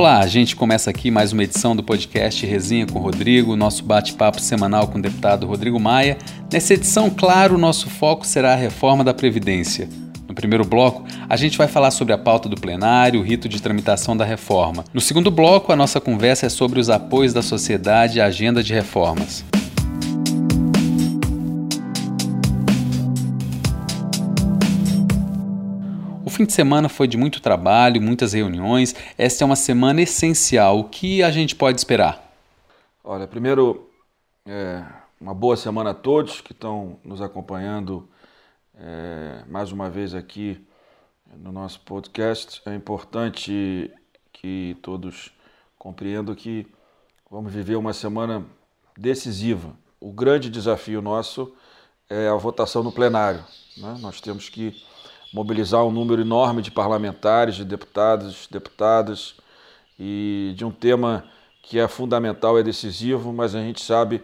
Olá, a gente começa aqui mais uma edição do podcast Resenha com Rodrigo, nosso bate-papo semanal com o deputado Rodrigo Maia. Nessa edição, claro, nosso foco será a reforma da Previdência. No primeiro bloco, a gente vai falar sobre a pauta do plenário, o rito de tramitação da reforma. No segundo bloco, a nossa conversa é sobre os apoios da sociedade à agenda de reformas. Fim de semana foi de muito trabalho, muitas reuniões. Esta é uma semana essencial. O que a gente pode esperar? Olha, primeiro, é, uma boa semana a todos que estão nos acompanhando é, mais uma vez aqui no nosso podcast. É importante que todos compreendam que vamos viver uma semana decisiva. O grande desafio nosso é a votação no plenário. Né? Nós temos que mobilizar um número enorme de parlamentares, de deputados, deputadas, e de um tema que é fundamental, é decisivo, mas a gente sabe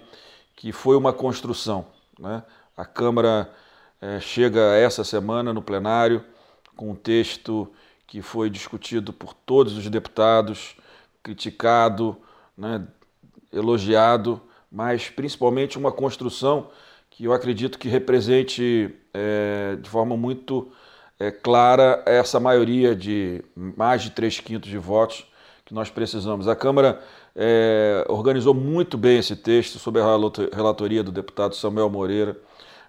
que foi uma construção. Né? A Câmara é, chega essa semana no plenário com um texto que foi discutido por todos os deputados, criticado, né, elogiado, mas principalmente uma construção que eu acredito que represente é, de forma muito é, clara essa maioria de mais de três quintos de votos que nós precisamos. A Câmara é, organizou muito bem esse texto sob a relatoria do deputado Samuel Moreira.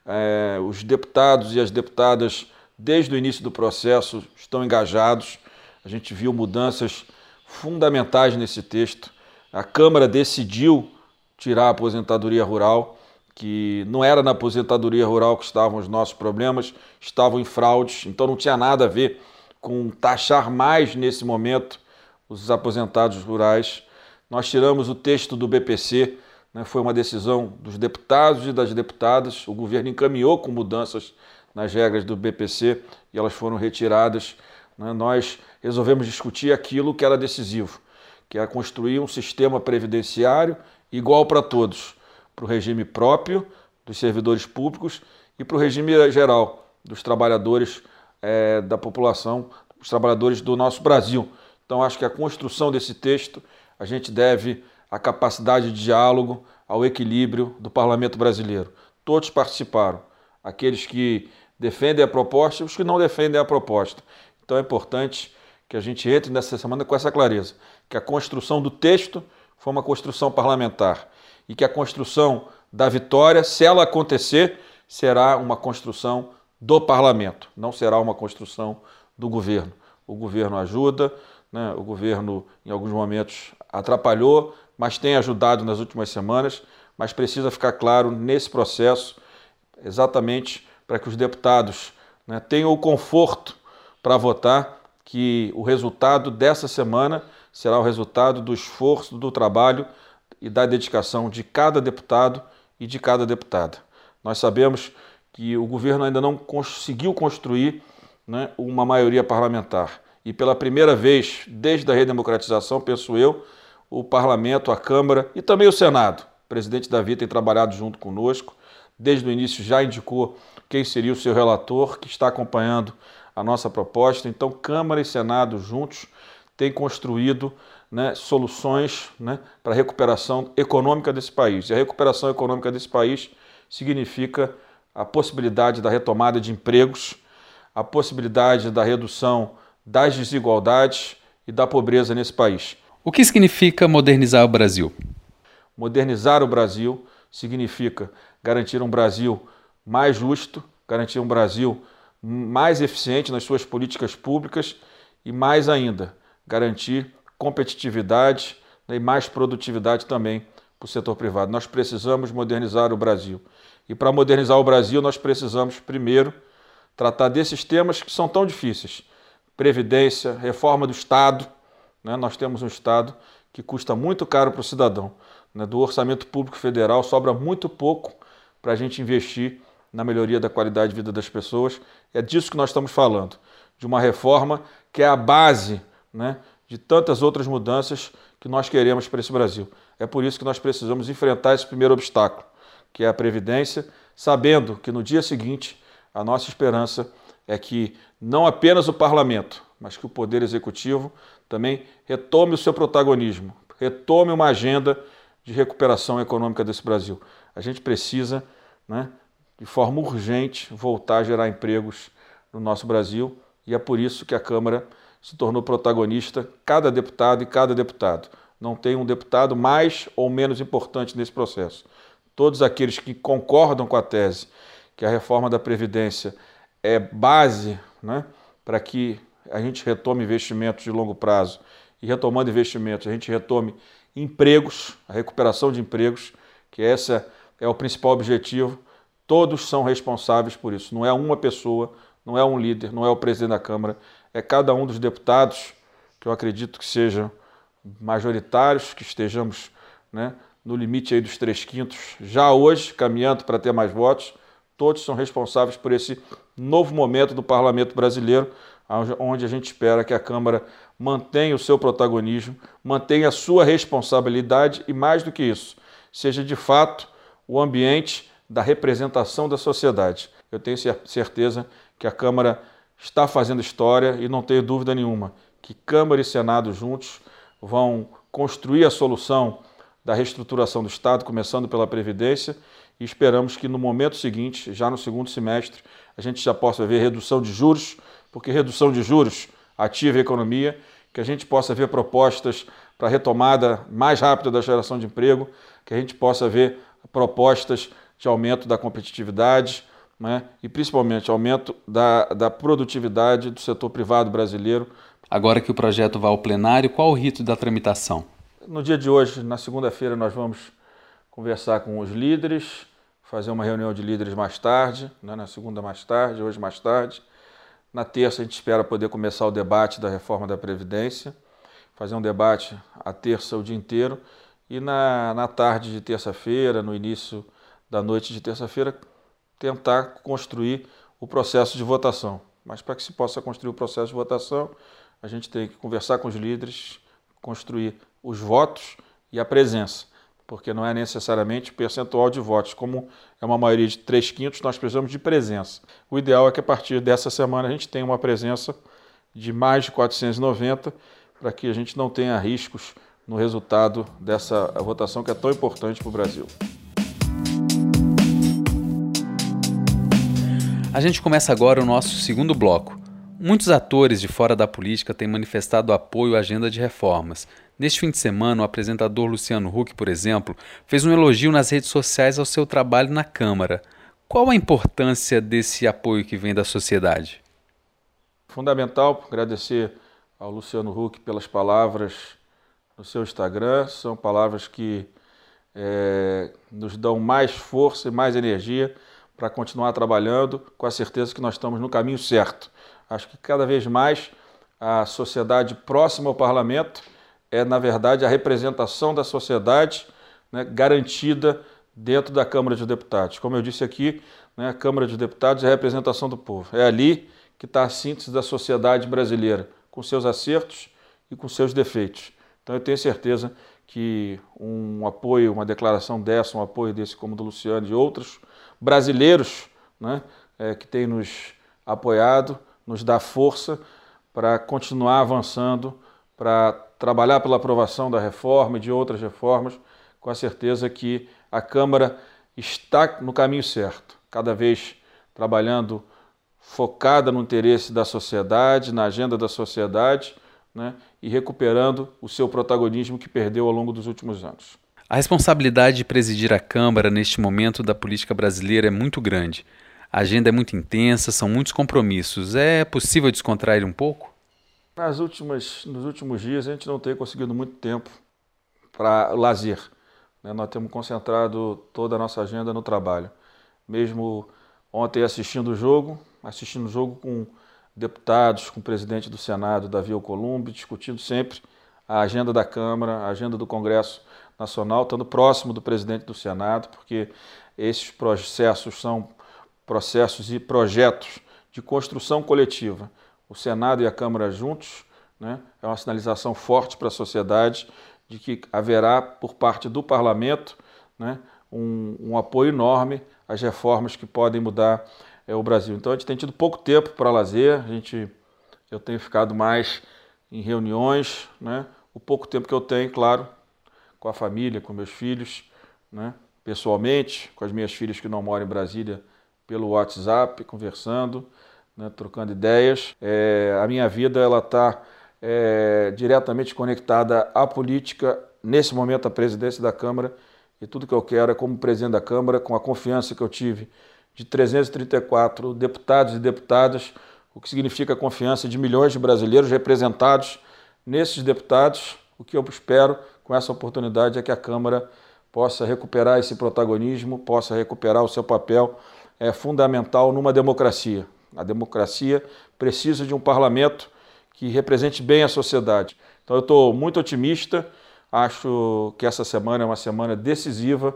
É, os deputados e as deputadas, desde o início do processo, estão engajados. A gente viu mudanças fundamentais nesse texto. A Câmara decidiu tirar a aposentadoria rural que não era na aposentadoria rural que estavam os nossos problemas, estavam em fraudes, então não tinha nada a ver com taxar mais nesse momento os aposentados rurais. Nós tiramos o texto do BPC, né, foi uma decisão dos deputados e das deputadas, o governo encaminhou com mudanças nas regras do BPC e elas foram retiradas. Né, nós resolvemos discutir aquilo que era decisivo, que é construir um sistema previdenciário igual para todos para o regime próprio dos servidores públicos e para o regime geral dos trabalhadores é, da população, os trabalhadores do nosso Brasil. Então, acho que a construção desse texto a gente deve à capacidade de diálogo, ao equilíbrio do parlamento brasileiro. Todos participaram, aqueles que defendem a proposta e os que não defendem a proposta. Então, é importante que a gente entre nessa semana com essa clareza, que a construção do texto foi uma construção parlamentar e que a construção da vitória, se ela acontecer, será uma construção do parlamento, não será uma construção do governo. O governo ajuda, né? o governo em alguns momentos atrapalhou, mas tem ajudado nas últimas semanas, mas precisa ficar claro nesse processo, exatamente para que os deputados né, tenham o conforto para votar, que o resultado dessa semana será o resultado do esforço, do trabalho e da dedicação de cada deputado e de cada deputada. Nós sabemos que o governo ainda não conseguiu construir né, uma maioria parlamentar. E pela primeira vez, desde a redemocratização, penso eu, o parlamento, a Câmara e também o Senado. O presidente Davi tem trabalhado junto conosco. Desde o início já indicou quem seria o seu relator, que está acompanhando a nossa proposta. Então, Câmara e Senado juntos têm construído né, soluções né, para a recuperação econômica desse país. E a recuperação econômica desse país significa a possibilidade da retomada de empregos, a possibilidade da redução das desigualdades e da pobreza nesse país. O que significa modernizar o Brasil? Modernizar o Brasil significa garantir um Brasil mais justo, garantir um Brasil mais eficiente nas suas políticas públicas e, mais ainda, garantir competitividade né, e mais produtividade também para o setor privado. Nós precisamos modernizar o Brasil. E para modernizar o Brasil, nós precisamos, primeiro, tratar desses temas que são tão difíceis: previdência, reforma do Estado. Né? Nós temos um Estado que custa muito caro para o cidadão. Né? Do orçamento público federal sobra muito pouco para a gente investir na melhoria da qualidade de vida das pessoas. É disso que nós estamos falando, de uma reforma que é a base né, de tantas outras mudanças que nós queremos para esse Brasil. É por isso que nós precisamos enfrentar esse primeiro obstáculo, que é a Previdência, sabendo que no dia seguinte a nossa esperança é que não apenas o parlamento, mas que o Poder Executivo também retome o seu protagonismo, retome uma agenda de recuperação econômica desse Brasil. A gente precisa, né, de forma urgente, voltar a gerar empregos no nosso Brasil e é por isso que a Câmara se tornou protagonista, cada deputado e cada deputado. Não tem um deputado mais ou menos importante nesse processo. Todos aqueles que concordam com a tese que a reforma da Previdência é base né, para que a gente retome investimentos de longo prazo e retomando investimentos, a gente retome empregos, a recuperação de empregos, que esse é o principal objetivo. Todos são responsáveis por isso. Não é uma pessoa, não é um líder, não é o presidente da Câmara, é cada um dos deputados, que eu acredito que sejam majoritários, que estejamos né, no limite aí dos três quintos, já hoje, caminhando para ter mais votos. Todos são responsáveis por esse novo momento do parlamento brasileiro, onde a gente espera que a Câmara mantenha o seu protagonismo, mantenha a sua responsabilidade e, mais do que isso, seja de fato o ambiente da representação da sociedade. Eu tenho certeza que a Câmara está fazendo história e não tenho dúvida nenhuma que Câmara e Senado juntos vão construir a solução da reestruturação do Estado, começando pela Previdência, e esperamos que no momento seguinte, já no segundo semestre, a gente já possa ver redução de juros, porque redução de juros ativa a economia, que a gente possa ver propostas para retomada mais rápida da geração de emprego, que a gente possa ver propostas de aumento da competitividade né, e principalmente aumento da, da produtividade do setor privado brasileiro. Agora que o projeto vai ao plenário, qual o rito da tramitação? No dia de hoje, na segunda-feira, nós vamos conversar com os líderes, fazer uma reunião de líderes mais tarde, né, na segunda mais tarde, hoje mais tarde. Na terça a gente espera poder começar o debate da reforma da Previdência, fazer um debate a terça o dia inteiro e na, na tarde de terça-feira, no início da noite de terça-feira, tentar construir o processo de votação. Mas para que se possa construir o processo de votação, a gente tem que conversar com os líderes, construir os votos e a presença porque não é necessariamente percentual de votos. Como é uma maioria de 3 quintos, nós precisamos de presença. O ideal é que a partir dessa semana a gente tenha uma presença de mais de 490, para que a gente não tenha riscos no resultado dessa votação que é tão importante para o Brasil. A gente começa agora o nosso segundo bloco. Muitos atores de fora da política têm manifestado apoio à agenda de reformas. Neste fim de semana, o apresentador Luciano Huck, por exemplo, fez um elogio nas redes sociais ao seu trabalho na Câmara. Qual a importância desse apoio que vem da sociedade? Fundamental agradecer ao Luciano Huck pelas palavras no seu Instagram. São palavras que é, nos dão mais força e mais energia para continuar trabalhando, com a certeza que nós estamos no caminho certo. Acho que cada vez mais a sociedade próxima ao parlamento é, na verdade, a representação da sociedade né, garantida dentro da Câmara de Deputados. Como eu disse aqui, né, a Câmara de Deputados é a representação do povo. É ali que está a síntese da sociedade brasileira, com seus acertos e com seus defeitos. Então eu tenho certeza que um apoio, uma declaração dessa, um apoio desse como do Luciano e de outros brasileiros né, é, que têm nos apoiado, nos dá força para continuar avançando, para trabalhar pela aprovação da reforma e de outras reformas, com a certeza que a Câmara está no caminho certo, cada vez trabalhando focada no interesse da sociedade, na agenda da sociedade, né, e recuperando o seu protagonismo que perdeu ao longo dos últimos anos. A responsabilidade de presidir a Câmara neste momento da política brasileira é muito grande. A agenda é muito intensa, são muitos compromissos. É possível descontrair um pouco? Nas últimas, nos últimos dias a gente não tem conseguido muito tempo para lazer. Né? Nós temos concentrado toda a nossa agenda no trabalho. Mesmo ontem assistindo o jogo, assistindo o jogo com deputados, com o presidente do Senado, Davi Alcolumbre, discutindo sempre a agenda da Câmara, a agenda do Congresso Nacional, estando próximo do presidente do Senado, porque esses processos são processos e projetos de construção coletiva o Senado e a Câmara juntos, né, é uma sinalização forte para a sociedade de que haverá, por parte do parlamento, né, um, um, apoio enorme às reformas que podem mudar é, o Brasil. Então a gente tem tido pouco tempo para lazer, a gente eu tenho ficado mais em reuniões, né? O pouco tempo que eu tenho, claro, com a família, com meus filhos, né? pessoalmente, com as minhas filhas que não moram em Brasília, pelo WhatsApp, conversando, né? trocando ideias. É, a minha vida ela está é, diretamente conectada à política, nesse momento à presidência da Câmara, e tudo que eu quero é, como presidente da Câmara, com a confiança que eu tive de 334 deputados e deputadas, o que significa a confiança de milhões de brasileiros representados nesses deputados. O que eu espero com essa oportunidade é que a Câmara possa recuperar esse protagonismo, possa recuperar o seu papel é fundamental numa democracia. A democracia precisa de um parlamento que represente bem a sociedade. Então eu estou muito otimista, acho que essa semana é uma semana decisiva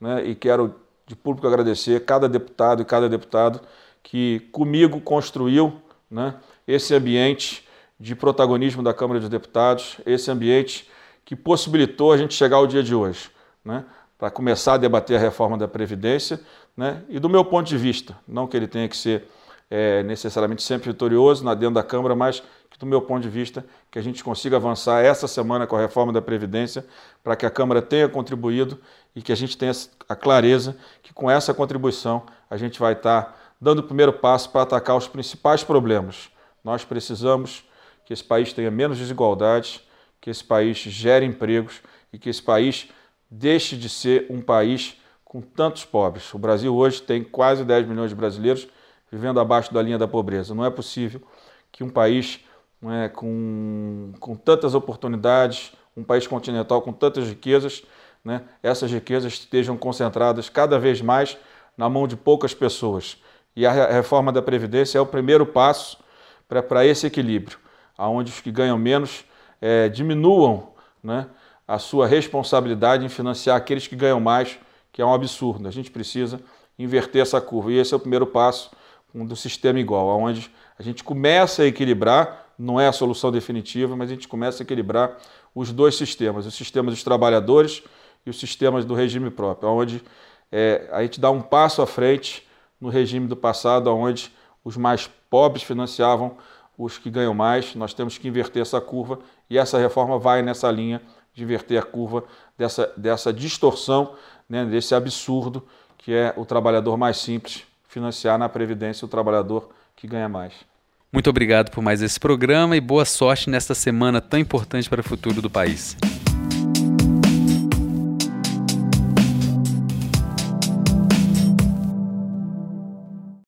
né, e quero de público agradecer cada deputado e cada deputado que comigo construiu né, esse ambiente de protagonismo da Câmara dos Deputados, esse ambiente que possibilitou a gente chegar ao dia de hoje, né, para começar a debater a reforma da Previdência, né, e do meu ponto de vista, não que ele tenha que ser é, necessariamente sempre vitorioso na dentro da Câmara, mas que do meu ponto de vista que a gente consiga avançar essa semana com a reforma da Previdência para que a Câmara tenha contribuído e que a gente tenha a clareza que com essa contribuição a gente vai estar dando o primeiro passo para atacar os principais problemas. Nós precisamos que esse país tenha menos desigualdades, que esse país gere empregos e que esse país deixe de ser um país com tantos pobres. O Brasil hoje tem quase 10 milhões de brasileiros vivendo abaixo da linha da pobreza. Não é possível que um país é, com, com tantas oportunidades, um país continental com tantas riquezas, né, essas riquezas estejam concentradas cada vez mais na mão de poucas pessoas. E a reforma da Previdência é o primeiro passo para esse equilíbrio, onde os que ganham menos é, diminuam né, a sua responsabilidade em financiar aqueles que ganham mais, que é um absurdo. A gente precisa inverter essa curva. E esse é o primeiro passo do sistema igual, onde a gente começa a equilibrar, não é a solução definitiva, mas a gente começa a equilibrar os dois sistemas, o sistema dos trabalhadores e os sistemas do regime próprio, onde é, a gente dá um passo à frente no regime do passado, onde os mais pobres financiavam os que ganham mais. Nós temos que inverter essa curva e essa reforma vai nessa linha de inverter a curva dessa, dessa distorção, né, desse absurdo que é o trabalhador mais simples financiar na Previdência o trabalhador que ganha mais. Muito obrigado por mais esse programa e boa sorte nesta semana tão importante para o futuro do país.